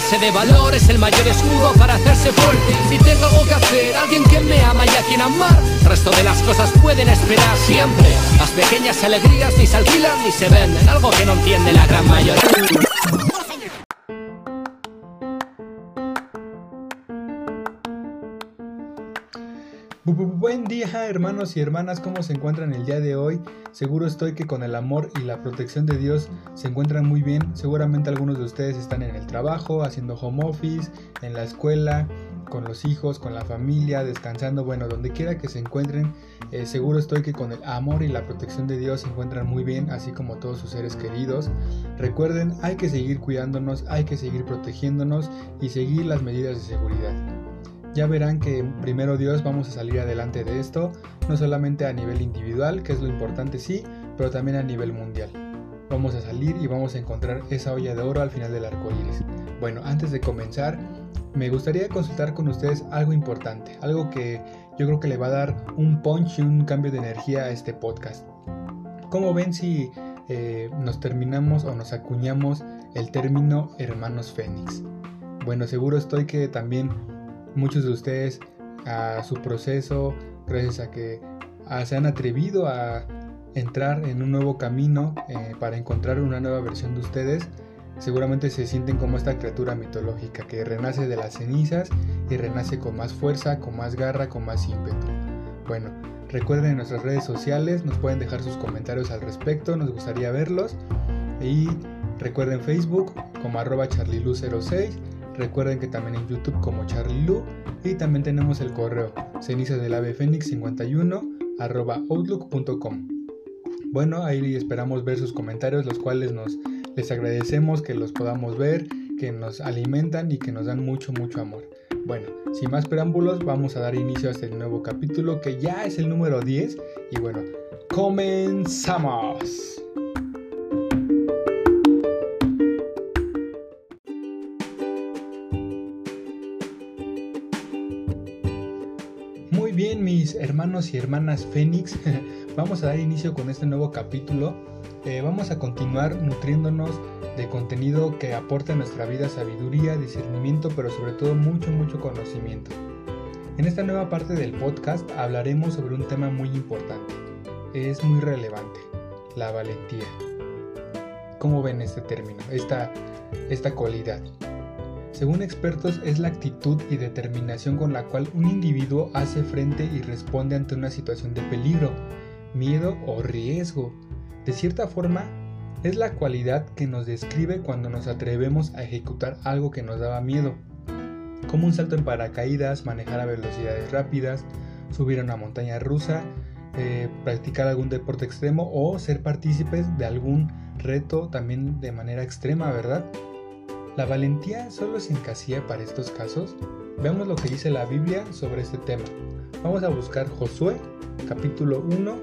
base de valor es el mayor escudo para hacerse fuerte. Si tengo algo que hacer, alguien que me ama y a quien amar, el resto de las cosas pueden esperar siempre. Las pequeñas alegrías ni se alquilan ni se venden, algo que no entiende la gran mayoría. Buen día hermanos y hermanas, ¿cómo se encuentran el día de hoy? Seguro estoy que con el amor y la protección de Dios se encuentran muy bien. Seguramente algunos de ustedes están en el trabajo, haciendo home office, en la escuela, con los hijos, con la familia, descansando, bueno, donde quiera que se encuentren, eh, seguro estoy que con el amor y la protección de Dios se encuentran muy bien, así como todos sus seres queridos. Recuerden, hay que seguir cuidándonos, hay que seguir protegiéndonos y seguir las medidas de seguridad. Ya verán que primero Dios vamos a salir adelante de esto, no solamente a nivel individual, que es lo importante sí, pero también a nivel mundial. Vamos a salir y vamos a encontrar esa olla de oro al final del arco iris. Bueno, antes de comenzar, me gustaría consultar con ustedes algo importante, algo que yo creo que le va a dar un punch y un cambio de energía a este podcast. ¿Cómo ven si eh, nos terminamos o nos acuñamos el término hermanos Fénix? Bueno, seguro estoy que también muchos de ustedes a su proceso, gracias a que se han atrevido a entrar en un nuevo camino eh, para encontrar una nueva versión de ustedes, seguramente se sienten como esta criatura mitológica que renace de las cenizas y renace con más fuerza, con más garra, con más ímpetu. Bueno, recuerden en nuestras redes sociales, nos pueden dejar sus comentarios al respecto, nos gustaría verlos. Y recuerden Facebook como arroba charlilu06 Recuerden que también en YouTube como Charlie Lu y también tenemos el correo cenizas del ave fénix 51 outlook.com. Bueno, ahí esperamos ver sus comentarios, los cuales nos les agradecemos que los podamos ver, que nos alimentan y que nos dan mucho, mucho amor. Bueno, sin más preámbulos, vamos a dar inicio a este nuevo capítulo que ya es el número 10 y bueno, comenzamos. Hermanos y hermanas Fénix, vamos a dar inicio con este nuevo capítulo. Eh, vamos a continuar nutriéndonos de contenido que aporta a nuestra vida sabiduría, discernimiento, pero sobre todo mucho, mucho conocimiento. En esta nueva parte del podcast hablaremos sobre un tema muy importante. Es muy relevante, la valentía. ¿Cómo ven este término, esta, esta cualidad? Según expertos, es la actitud y determinación con la cual un individuo hace frente y responde ante una situación de peligro, miedo o riesgo. De cierta forma, es la cualidad que nos describe cuando nos atrevemos a ejecutar algo que nos daba miedo, como un salto en paracaídas, manejar a velocidades rápidas, subir a una montaña rusa, eh, practicar algún deporte extremo o ser partícipes de algún reto también de manera extrema, ¿verdad? ¿La valentía solo se encasilla para estos casos? Veamos lo que dice la Biblia sobre este tema. Vamos a buscar Josué capítulo 1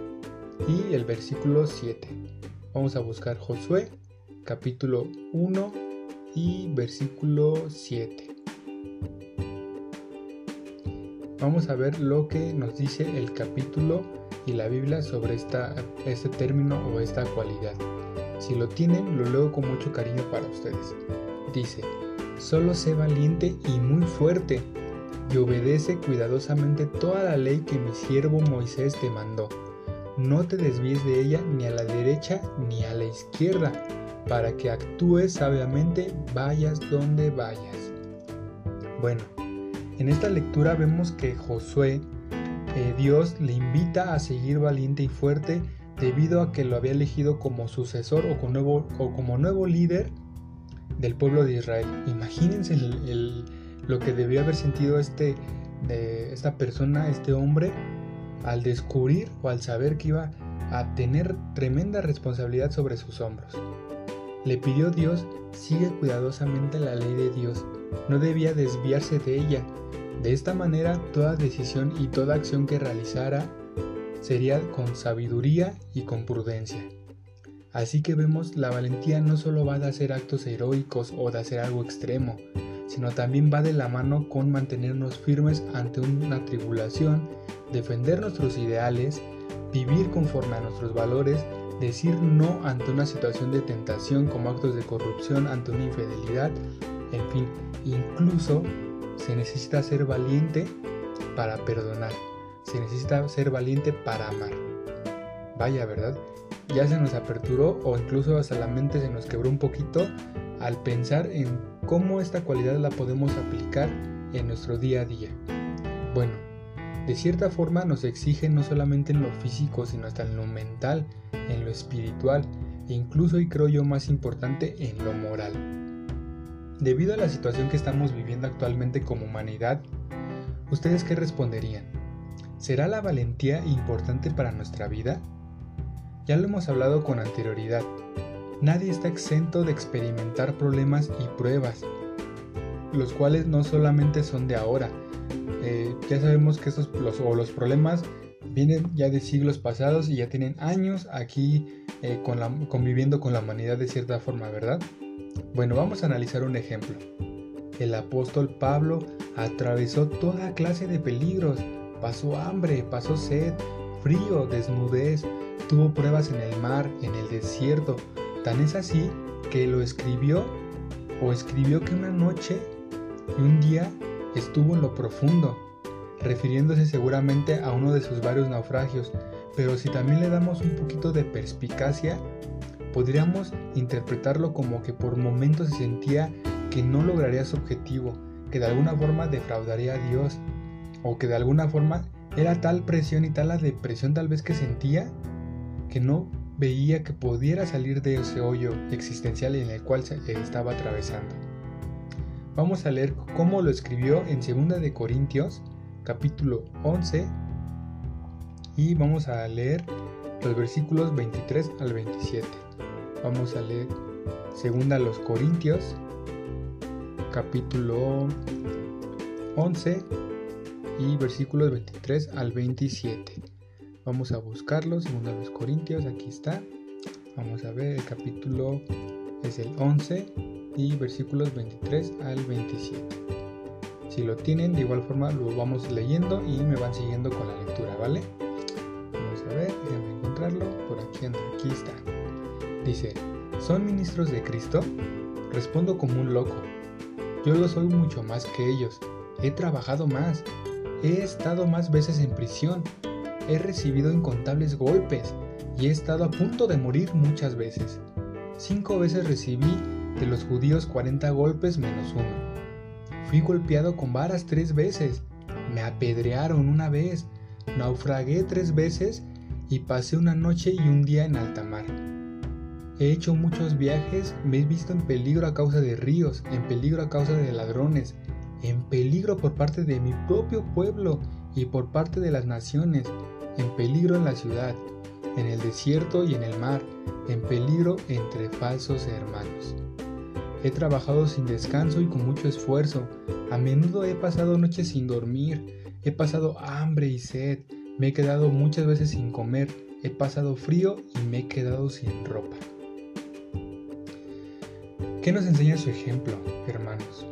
y el versículo 7. Vamos a buscar Josué capítulo 1 y versículo 7. Vamos a ver lo que nos dice el capítulo y la Biblia sobre esta, este término o esta cualidad. Si lo tienen, lo leo con mucho cariño para ustedes dice, solo sé valiente y muy fuerte, y obedece cuidadosamente toda la ley que mi siervo Moisés te mandó. No te desvíes de ella ni a la derecha ni a la izquierda, para que actúes sabiamente vayas donde vayas. Bueno, en esta lectura vemos que Josué, eh, Dios le invita a seguir valiente y fuerte debido a que lo había elegido como sucesor o como nuevo, o como nuevo líder del pueblo de Israel. Imagínense lo que debió haber sentido este, esta persona, este hombre, al descubrir o al saber que iba a tener tremenda responsabilidad sobre sus hombros. Le pidió Dios, sigue cuidadosamente la ley de Dios, no debía desviarse de ella. De esta manera, toda decisión y toda acción que realizara sería con sabiduría y con prudencia. Así que vemos la valentía no solo va de hacer actos heroicos o de hacer algo extremo, sino también va de la mano con mantenernos firmes ante una tribulación, defender nuestros ideales, vivir conforme a nuestros valores, decir no ante una situación de tentación como actos de corrupción, ante una infidelidad En fin, incluso se necesita ser valiente para perdonar. Se necesita ser valiente para amar. Vaya, ¿verdad? Ya se nos aperturó o incluso hasta la mente se nos quebró un poquito al pensar en cómo esta cualidad la podemos aplicar en nuestro día a día. Bueno, de cierta forma nos exige no solamente en lo físico, sino hasta en lo mental, en lo espiritual e incluso, y creo yo más importante, en lo moral. Debido a la situación que estamos viviendo actualmente como humanidad, ¿ustedes qué responderían? ¿Será la valentía importante para nuestra vida? Ya lo hemos hablado con anterioridad. Nadie está exento de experimentar problemas y pruebas, los cuales no solamente son de ahora. Eh, ya sabemos que los, o los problemas vienen ya de siglos pasados y ya tienen años aquí eh, conviviendo con la humanidad de cierta forma, ¿verdad? Bueno, vamos a analizar un ejemplo. El apóstol Pablo atravesó toda clase de peligros, pasó hambre, pasó sed, frío, desnudez, tuvo pruebas en el mar, en el desierto. Tan es así que lo escribió o escribió que una noche y un día estuvo en lo profundo, refiriéndose seguramente a uno de sus varios naufragios, pero si también le damos un poquito de perspicacia, podríamos interpretarlo como que por momentos se sentía que no lograría su objetivo, que de alguna forma defraudaría a Dios, o que de alguna forma era tal presión y tal la depresión tal vez que sentía que no veía que pudiera salir de ese hoyo existencial en el cual se estaba atravesando. Vamos a leer cómo lo escribió en 2 de Corintios, capítulo 11, y vamos a leer los versículos 23 al 27. Vamos a leer 2 los Corintios, capítulo 11 y versículos 23 al 27. Vamos a buscarlo, 2 los Corintios, aquí está. Vamos a ver, el capítulo es el 11 y versículos 23 al 27. Si lo tienen, de igual forma lo vamos leyendo y me van siguiendo con la lectura, ¿vale? Vamos a ver, déjenme encontrarlo. Por aquí anda, aquí está. Dice, ¿son ministros de Cristo? Respondo como un loco. Yo lo soy mucho más que ellos. He trabajado más. He estado más veces en prisión. He recibido incontables golpes y he estado a punto de morir muchas veces. Cinco veces recibí de los judíos 40 golpes menos uno. Fui golpeado con varas tres veces, me apedrearon una vez, naufragué tres veces y pasé una noche y un día en alta mar. He hecho muchos viajes, me he visto en peligro a causa de ríos, en peligro a causa de ladrones, en peligro por parte de mi propio pueblo y por parte de las naciones, en peligro en la ciudad, en el desierto y en el mar, en peligro entre falsos hermanos. He trabajado sin descanso y con mucho esfuerzo. A menudo he pasado noches sin dormir. He pasado hambre y sed. Me he quedado muchas veces sin comer. He pasado frío y me he quedado sin ropa. ¿Qué nos enseña su ejemplo, hermanos,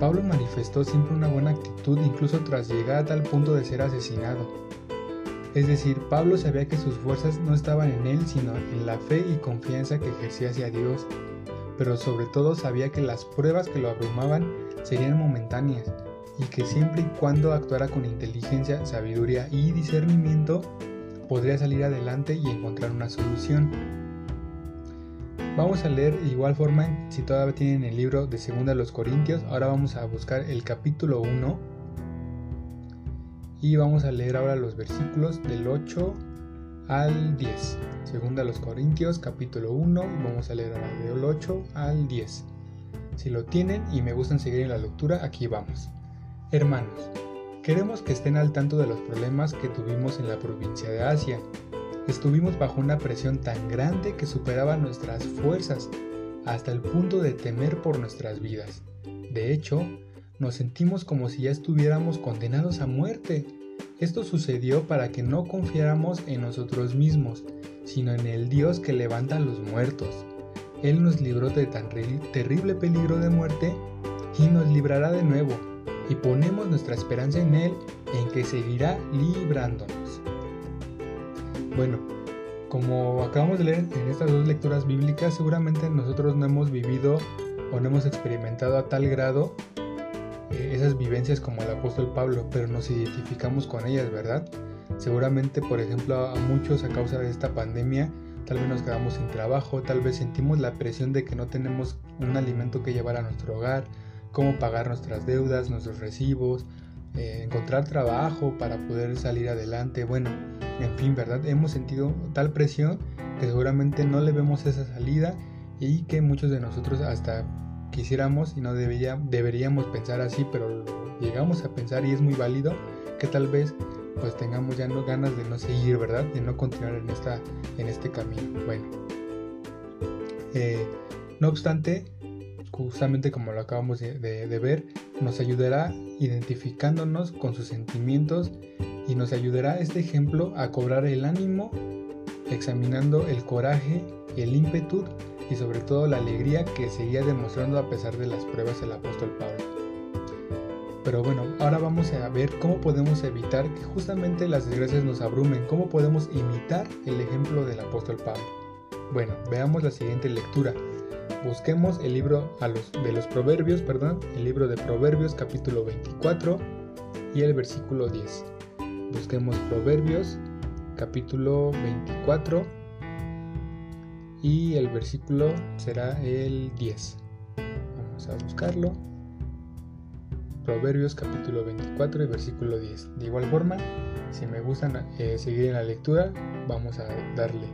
Pablo manifestó siempre una buena actitud incluso tras llegar a tal punto de ser asesinado. Es decir, Pablo sabía que sus fuerzas no estaban en él, sino en la fe y confianza que ejercía hacia Dios, pero sobre todo sabía que las pruebas que lo abrumaban serían momentáneas y que siempre y cuando actuara con inteligencia, sabiduría y discernimiento, podría salir adelante y encontrar una solución. Vamos a leer igual forma, si todavía tienen el libro de Segunda de los Corintios, ahora vamos a buscar el capítulo 1 y vamos a leer ahora los versículos del 8 al 10. Segunda a los Corintios capítulo 1 vamos a leer ahora del 8 al 10. Si lo tienen y me gustan seguir en la lectura, aquí vamos. Hermanos, queremos que estén al tanto de los problemas que tuvimos en la provincia de Asia. Estuvimos bajo una presión tan grande que superaba nuestras fuerzas, hasta el punto de temer por nuestras vidas. De hecho, nos sentimos como si ya estuviéramos condenados a muerte. Esto sucedió para que no confiáramos en nosotros mismos, sino en el Dios que levanta a los muertos. Él nos libró de tan terrible peligro de muerte y nos librará de nuevo, y ponemos nuestra esperanza en Él, en que seguirá librándonos. Bueno, como acabamos de leer en estas dos lecturas bíblicas, seguramente nosotros no hemos vivido o no hemos experimentado a tal grado eh, esas vivencias como el apóstol Pablo, pero nos identificamos con ellas, ¿verdad? Seguramente, por ejemplo, a muchos a causa de esta pandemia, tal vez nos quedamos sin trabajo, tal vez sentimos la presión de que no tenemos un alimento que llevar a nuestro hogar, cómo pagar nuestras deudas, nuestros recibos, eh, encontrar trabajo para poder salir adelante, bueno, en fin, ¿verdad? Hemos sentido tal presión que seguramente no le vemos esa salida y que muchos de nosotros hasta quisiéramos y no debería, deberíamos pensar así, pero llegamos a pensar y es muy válido que tal vez pues tengamos ya no ganas de no seguir, ¿verdad? De no continuar en, esta, en este camino. Bueno, eh, no obstante, justamente como lo acabamos de, ver, nos ayudará identificándonos con sus sentimientos y nos ayudará este ejemplo a cobrar el ánimo, examinando el coraje, el ímpetu y sobre todo la alegría que seguía demostrando a pesar de las pruebas el apóstol Pablo. Pero bueno, ahora vamos a ver cómo podemos evitar que justamente las desgracias nos abrumen, cómo podemos imitar el ejemplo del apóstol Pablo. Bueno, veamos la siguiente lectura. Busquemos el libro de los Proverbios, perdón, el libro de Proverbios capítulo 24 y el versículo 10. Busquemos Proverbios capítulo 24 y el versículo será el 10. Vamos a buscarlo. Proverbios capítulo 24 y versículo 10. De igual forma, si me gustan eh, seguir en la lectura, vamos a darle.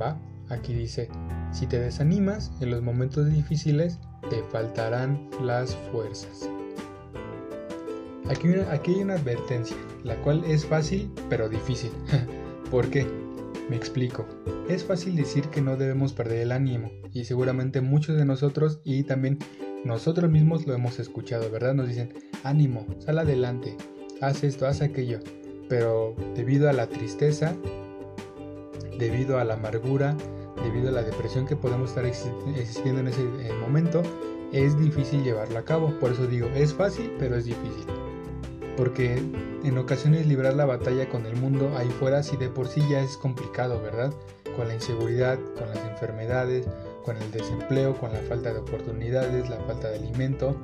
Va, aquí dice, si te desanimas en los momentos difíciles, te faltarán las fuerzas. Aquí, hay una advertencia, la cual es fácil pero difícil. ¿Por qué? Me explico. Es fácil decir que no debemos perder el ánimo, y seguramente muchos de nosotros y también nosotros mismos lo hemos escuchado, ¿verdad? Nos dicen, ánimo, sal adelante, haz esto, haz aquello. Pero debido a la tristeza, debido a la amargura, debido a la depresión que podemos estar existiendo en ese momento, es difícil llevarlo a cabo. Por eso digo, es fácil, pero es difícil. Porque en ocasiones librar la batalla con el mundo ahí fuera, si de por sí ya es complicado, ¿verdad? Con la inseguridad, con las enfermedades, con el desempleo, con la falta de oportunidades, la falta de alimento.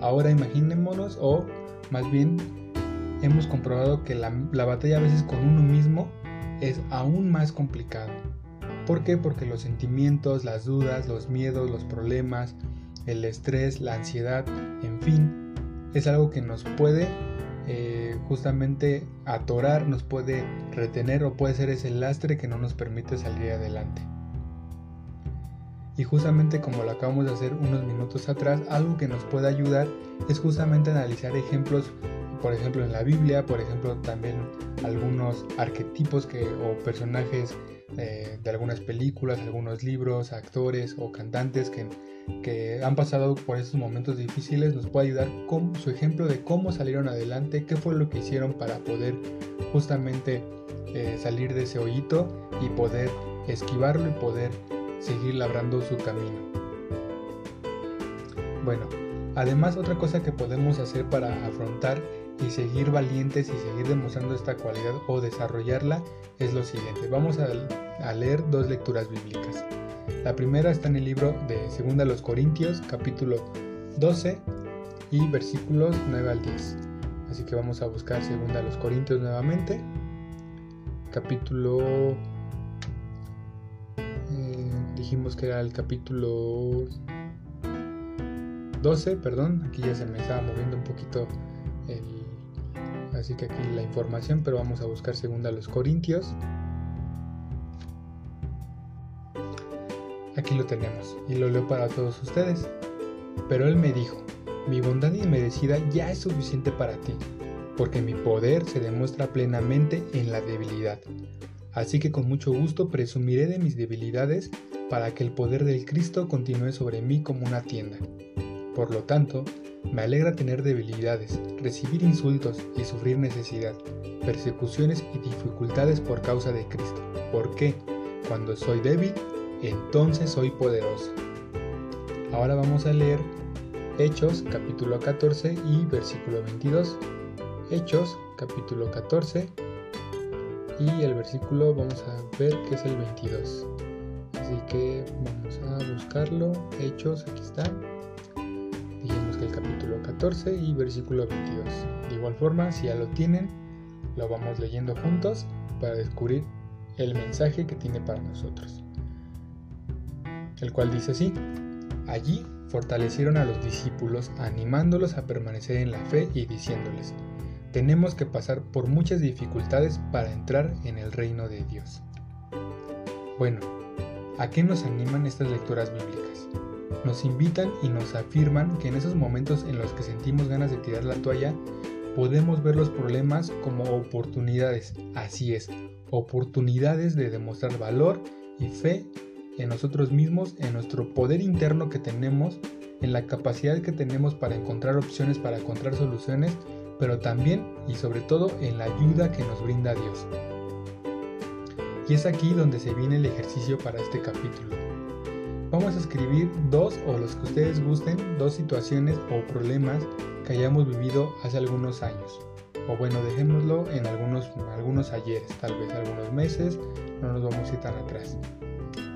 Ahora imaginémonos o más bien hemos comprobado que la, batalla a veces con uno mismo es aún más complicado. ¿Por qué? Porque los sentimientos, las dudas, los miedos, los problemas, el estrés, la ansiedad, en fin, es algo que nos puede eh, justamente atorar, nos puede retener o puede ser ese lastre que no nos permite salir adelante. Y justamente como lo acabamos de hacer unos minutos atrás, algo que nos puede ayudar es justamente analizar ejemplos, por ejemplo en la Biblia, por ejemplo también algunos arquetipos que, o personajes de algunas películas, algunos libros, actores o cantantes que, que han pasado por esos momentos difíciles, nos puede ayudar con su ejemplo de cómo salieron adelante, qué fue lo que hicieron para poder justamente eh, salir de ese hoyito y poder esquivarlo y poder seguir labrando su camino. Bueno, además otra cosa que podemos hacer para afrontar y seguir valientes y seguir demostrando esta cualidad o desarrollarla es lo siguiente. Vamos a, leer dos lecturas bíblicas. La primera está en el libro de 2 los Corintios, capítulo 12 y versículos 9 al 10. Así que vamos a buscar 2 los Corintios nuevamente, capítulo dijimos que era el capítulo 12, perdón, aquí ya se me estaba moviendo un poquito así que aquí la información, pero vamos a buscar segunda los Corintios. Aquí lo tenemos y lo leo para todos ustedes. Pero él me dijo, mi bondad inmerecida ya es suficiente para ti, porque mi poder se demuestra plenamente en la debilidad. Así que con mucho gusto presumiré de mis debilidades para que el poder del Cristo continúe sobre mí como una tienda. Por lo tanto, me alegra tener debilidades, recibir insultos y sufrir necesidad, persecuciones y dificultades por causa de Cristo. Porque Cuando soy débil, entonces soy poderoso. Ahora vamos a leer Hechos capítulo 14 y versículo 22. Hechos capítulo 14 y el versículo vamos a ver que es el 22. Así que vamos a buscarlo. Hechos, aquí está. Dijimos que el capítulo 14 y versículo 22. De igual forma, si ya lo tienen, lo vamos leyendo juntos para descubrir el mensaje que tiene para nosotros. El cual dice así. Allí fortalecieron a los discípulos animándolos a permanecer en la fe y diciéndoles, tenemos que pasar por muchas dificultades para entrar en el reino de Dios. Bueno, ¿a qué nos animan estas lecturas bíblicas? Nos invitan y nos afirman que en esos momentos en los que sentimos ganas de tirar la toalla, podemos ver los problemas como oportunidades, así es, oportunidades de demostrar valor y fe en nosotros mismos, en nuestro poder interno que tenemos, en la capacidad que tenemos para encontrar opciones, para encontrar soluciones pero también y sobre todo en la ayuda que nos brinda Dios. Y es aquí donde se viene el ejercicio para este capítulo. Vamos a escribir dos o los que ustedes gusten, dos situaciones o problemas que hayamos vivido hace algunos años. O bueno, dejémoslo en algunos, algunos ayeres, tal vez algunos meses, no nos vamos a ir tan atrás.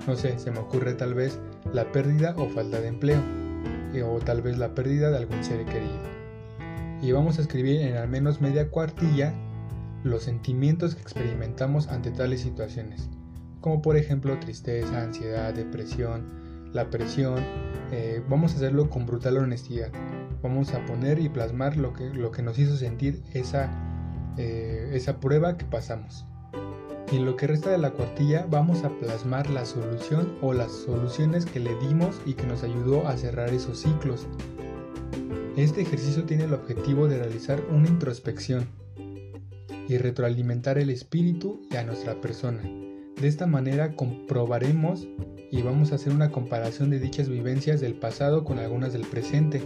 No sé, se me ocurre tal vez la pérdida o falta de empleo, eh, o tal vez la pérdida de algún ser querido y vamos a escribir en al menos media cuartilla los sentimientos que experimentamos ante tales situaciones, como por ejemplo tristeza, ansiedad, depresión, la presión. Eh, vamos a hacerlo con brutal honestidad. Vamos a poner y plasmar lo que, lo que nos hizo sentir esa, eh, esa prueba que pasamos. Y en lo que resta de la cuartilla vamos a plasmar la solución o las soluciones que le dimos y que nos ayudó a cerrar esos ciclos este ejercicio tiene el objetivo de realizar una introspección y retroalimentar el espíritu y a nuestra persona. De esta manera comprobaremos y vamos a hacer una comparación de dichas vivencias del pasado con algunas del presente.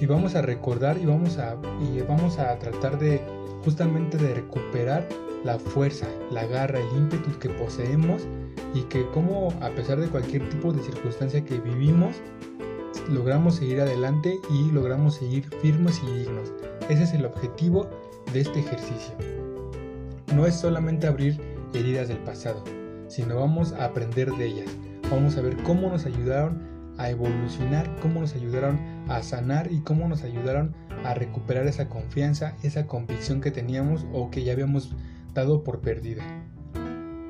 Y vamos a recordar y vamos a, y vamos a tratar de justamente de recuperar la fuerza, la garra, el ímpetu que poseemos y que como a pesar de cualquier tipo de circunstancia que vivimos, logramos seguir adelante y logramos seguir firmes y dignos. Ese es el objetivo de este ejercicio. No es solamente abrir heridas del pasado, sino vamos a aprender de ellas. Vamos a ver cómo nos ayudaron a evolucionar, cómo nos ayudaron a sanar y cómo nos ayudaron a recuperar esa confianza, esa convicción que teníamos o que ya habíamos dado por perdida.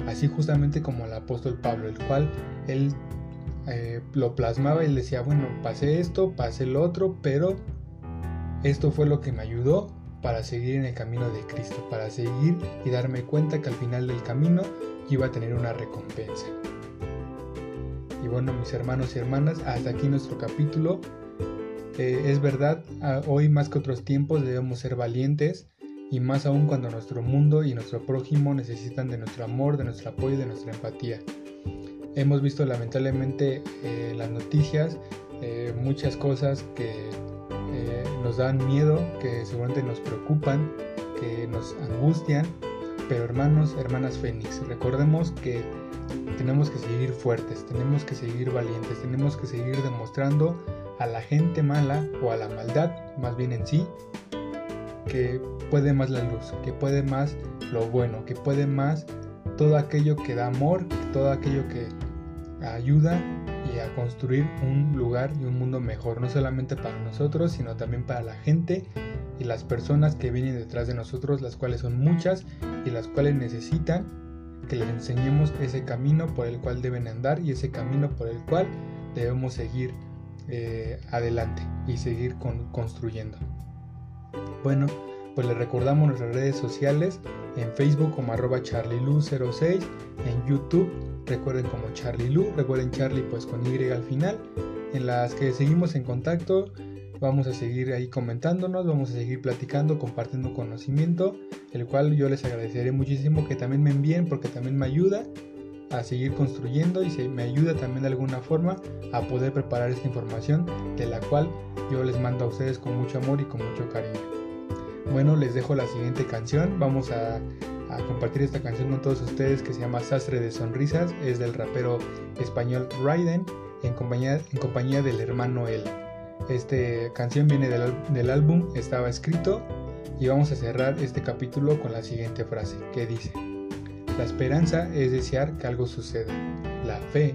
Así justamente como el apóstol Pablo, el cual él eh, lo plasmaba y decía, bueno, pasé esto, pasé el otro, pero esto fue lo que me ayudó para seguir en el camino de Cristo, para seguir y darme cuenta que al final del camino iba a tener una recompensa. Y bueno, mis hermanos y hermanas, hasta aquí nuestro capítulo. Eh, es verdad, hoy más que otros tiempos debemos ser valientes y más aún cuando nuestro mundo y nuestro prójimo necesitan de nuestro amor, de nuestro apoyo y de nuestra empatía. Hemos visto lamentablemente eh, las noticias eh, muchas cosas que nos dan miedo, que seguramente nos preocupan, que nos angustian, pero hermanos, hermanas Fénix, recordemos que tenemos que seguir fuertes, tenemos que seguir valientes, tenemos que seguir demostrando a la gente mala o a la maldad, más bien en sí, que puede más la luz, que puede más lo bueno, que puede más todo aquello que da amor, todo aquello que ayuda y a construir un lugar y un mundo mejor, no solamente para nosotros, sino también para la gente y las personas que vienen detrás de nosotros, las cuales son muchas y las cuales necesitan que les enseñemos ese camino por el cual deben andar y ese camino por el cual debemos seguir eh, adelante y seguir construyendo. Bueno, pues les recordamos nuestras redes sociales en Facebook como arroba charlielu06, en YouTube recuerden como Charlie Lu, recuerden Charlie pues con Y al final, en las que seguimos en contacto, vamos a seguir ahí comentándonos, vamos a seguir platicando, compartiendo conocimiento, el cual yo les agradeceré muchísimo que también me envíen porque también me ayuda a seguir construyendo y me ayuda también de alguna forma a poder preparar esta información de la cual yo les mando a ustedes con mucho amor y con mucho cariño. Bueno, les dejo la siguiente canción, vamos a a compartir esta canción con todos ustedes que se llama Sastre de Sonrisas. Es del rapero español Raiden en compañía, en compañía del hermano él. Esta canción viene del, álbum Estaba Escrito y vamos a cerrar este capítulo con la siguiente frase que dice, la esperanza es desear que algo suceda, la fe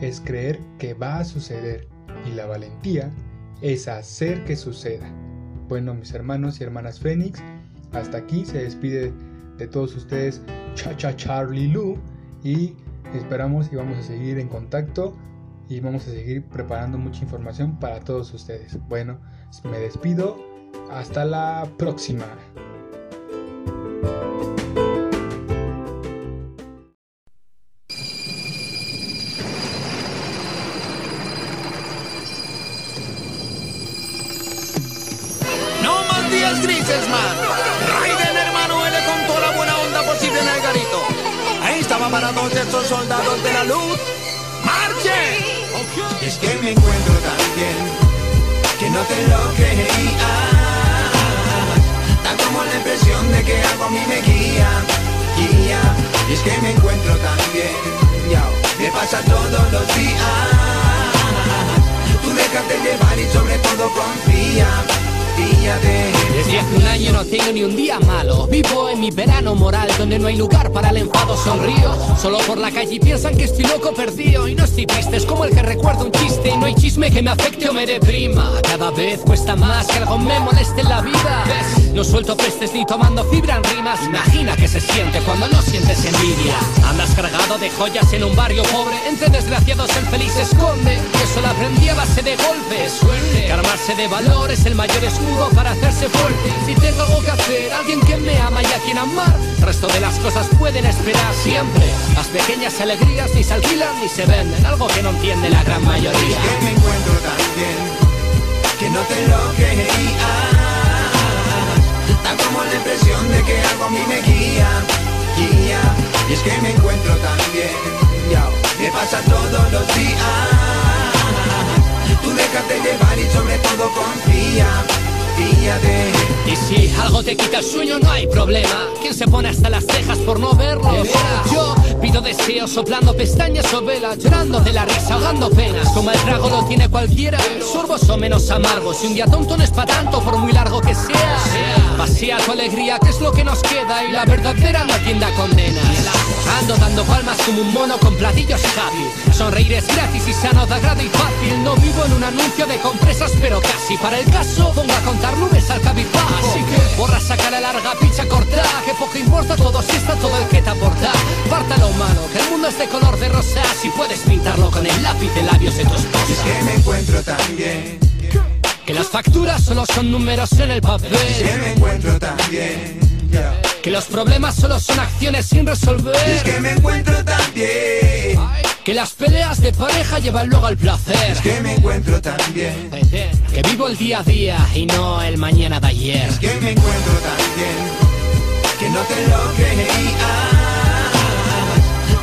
es creer que va a suceder y la valentía es hacer que suceda. Bueno, mis hermanos y hermanas Fénix, hasta aquí se despide de todos ustedes Cha Cha Charlie Lu y esperamos y vamos a seguir en contacto y vamos a seguir preparando mucha información para todos ustedes. Bueno, me despido, hasta la próxima. Estos soldados de la luz. ¡Marchen! Es que me encuentro tan bien que no te lo creía. Tan como la impresión de que algo a mí me guía, guía. Y es que me encuentro tan bien, me pasa todos los días. Tú déjate llevar y sobre todo confía. Desde hace un año no tengo ni un día malo. Vivo en mi verano moral donde no hay lugar para el enfado Sonrío. Solo por la calle piensan que estoy loco perdido. Y no estoy triste, es como el que recuerda un chiste. Y no hay chisme que me afecte o me deprima. Cada vez cuesta más que algo me moleste en la vida. No suelto pestes ni tomando fibra en rimas. Imagina que se siente cuando no sientes envidia. Andas cargado de joyas en un barrio pobre. Entre desgraciados el feliz esconde Y eso lo aprendí a base de golpes Suerte, que armarse de valor es el mayor escudo para hacerse fuerte. Si tengo algo que hacer, alguien que me ama y a quien amar, el resto de las cosas pueden esperar siempre. Las pequeñas alegrías ni se alquilan ni se venden, algo que no entiende la gran mayoría. Es que me encuentro tan bien que no te lo creía. Tan como la impresión de que algo a mí me guía, guía. Y es que me encuentro tan bien, me pasa todos los días. Y si algo te quita el sueño no hay problema. ¿Quién se pone hasta las cejas por no verlo? Yo pido deseos soplando pestañas o velas Llorando de la risa, ahogando penas. Como el trago lo tiene cualquiera Sorbos o menos amargos. Y un día tonto no es para tanto por muy largo que sea. Pasea tu alegría que es lo que nos queda Y la verdadera no tienda condenas Ando dando palmas como un mono con platillos happy Sonreír es gratis y sano de agrado y fácil. No vivo en un anuncio de compresas pero casi Para el caso pongo a contar nubes al cabizbajo. Así que borra saca la larga picha corta Que poco importa todo si está todo el que te aporta. Parta lo humano que el mundo es de color de rosa. Si puedes pintarlo con el lápiz de labios de tu esposa Es que me encuentro tan bien. Que las facturas solo son números en el papel. Es que me encuentro tan bien Que los problemas solo son acciones sin resolver. Es que me encuentro tan bien. Que las peleas de pareja llevan luego al placer. Es que me encuentro tan bien. Que vivo el día a día y no el mañana de ayer. Es que me encuentro tan bien. Que no te lo creía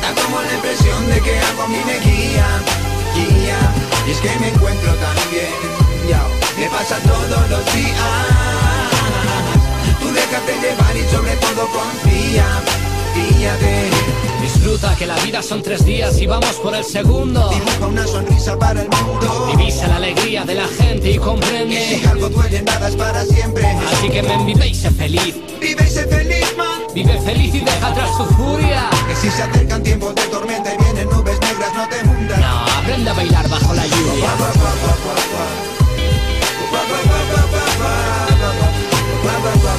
Tan como la impresión de que algo a mí me guía, guía. Y es que me encuentro tan bien. Me pasa todos los días déjate llevar y sobre todo confía, fíjate. Disfruta que la vida son tres días y vamos por el segundo. Dibuja una sonrisa para el mundo. Divisa la alegría de la gente y comprende. Que si algo duele, nada es para siempre. Así que me vive y sé feliz. Vive y sé feliz, man. Vive feliz y deja atrás su furia. Que si se acercan tiempos de tormenta y vienen nubes negras, no te hundas. No, aprende a bailar bajo la lluvia.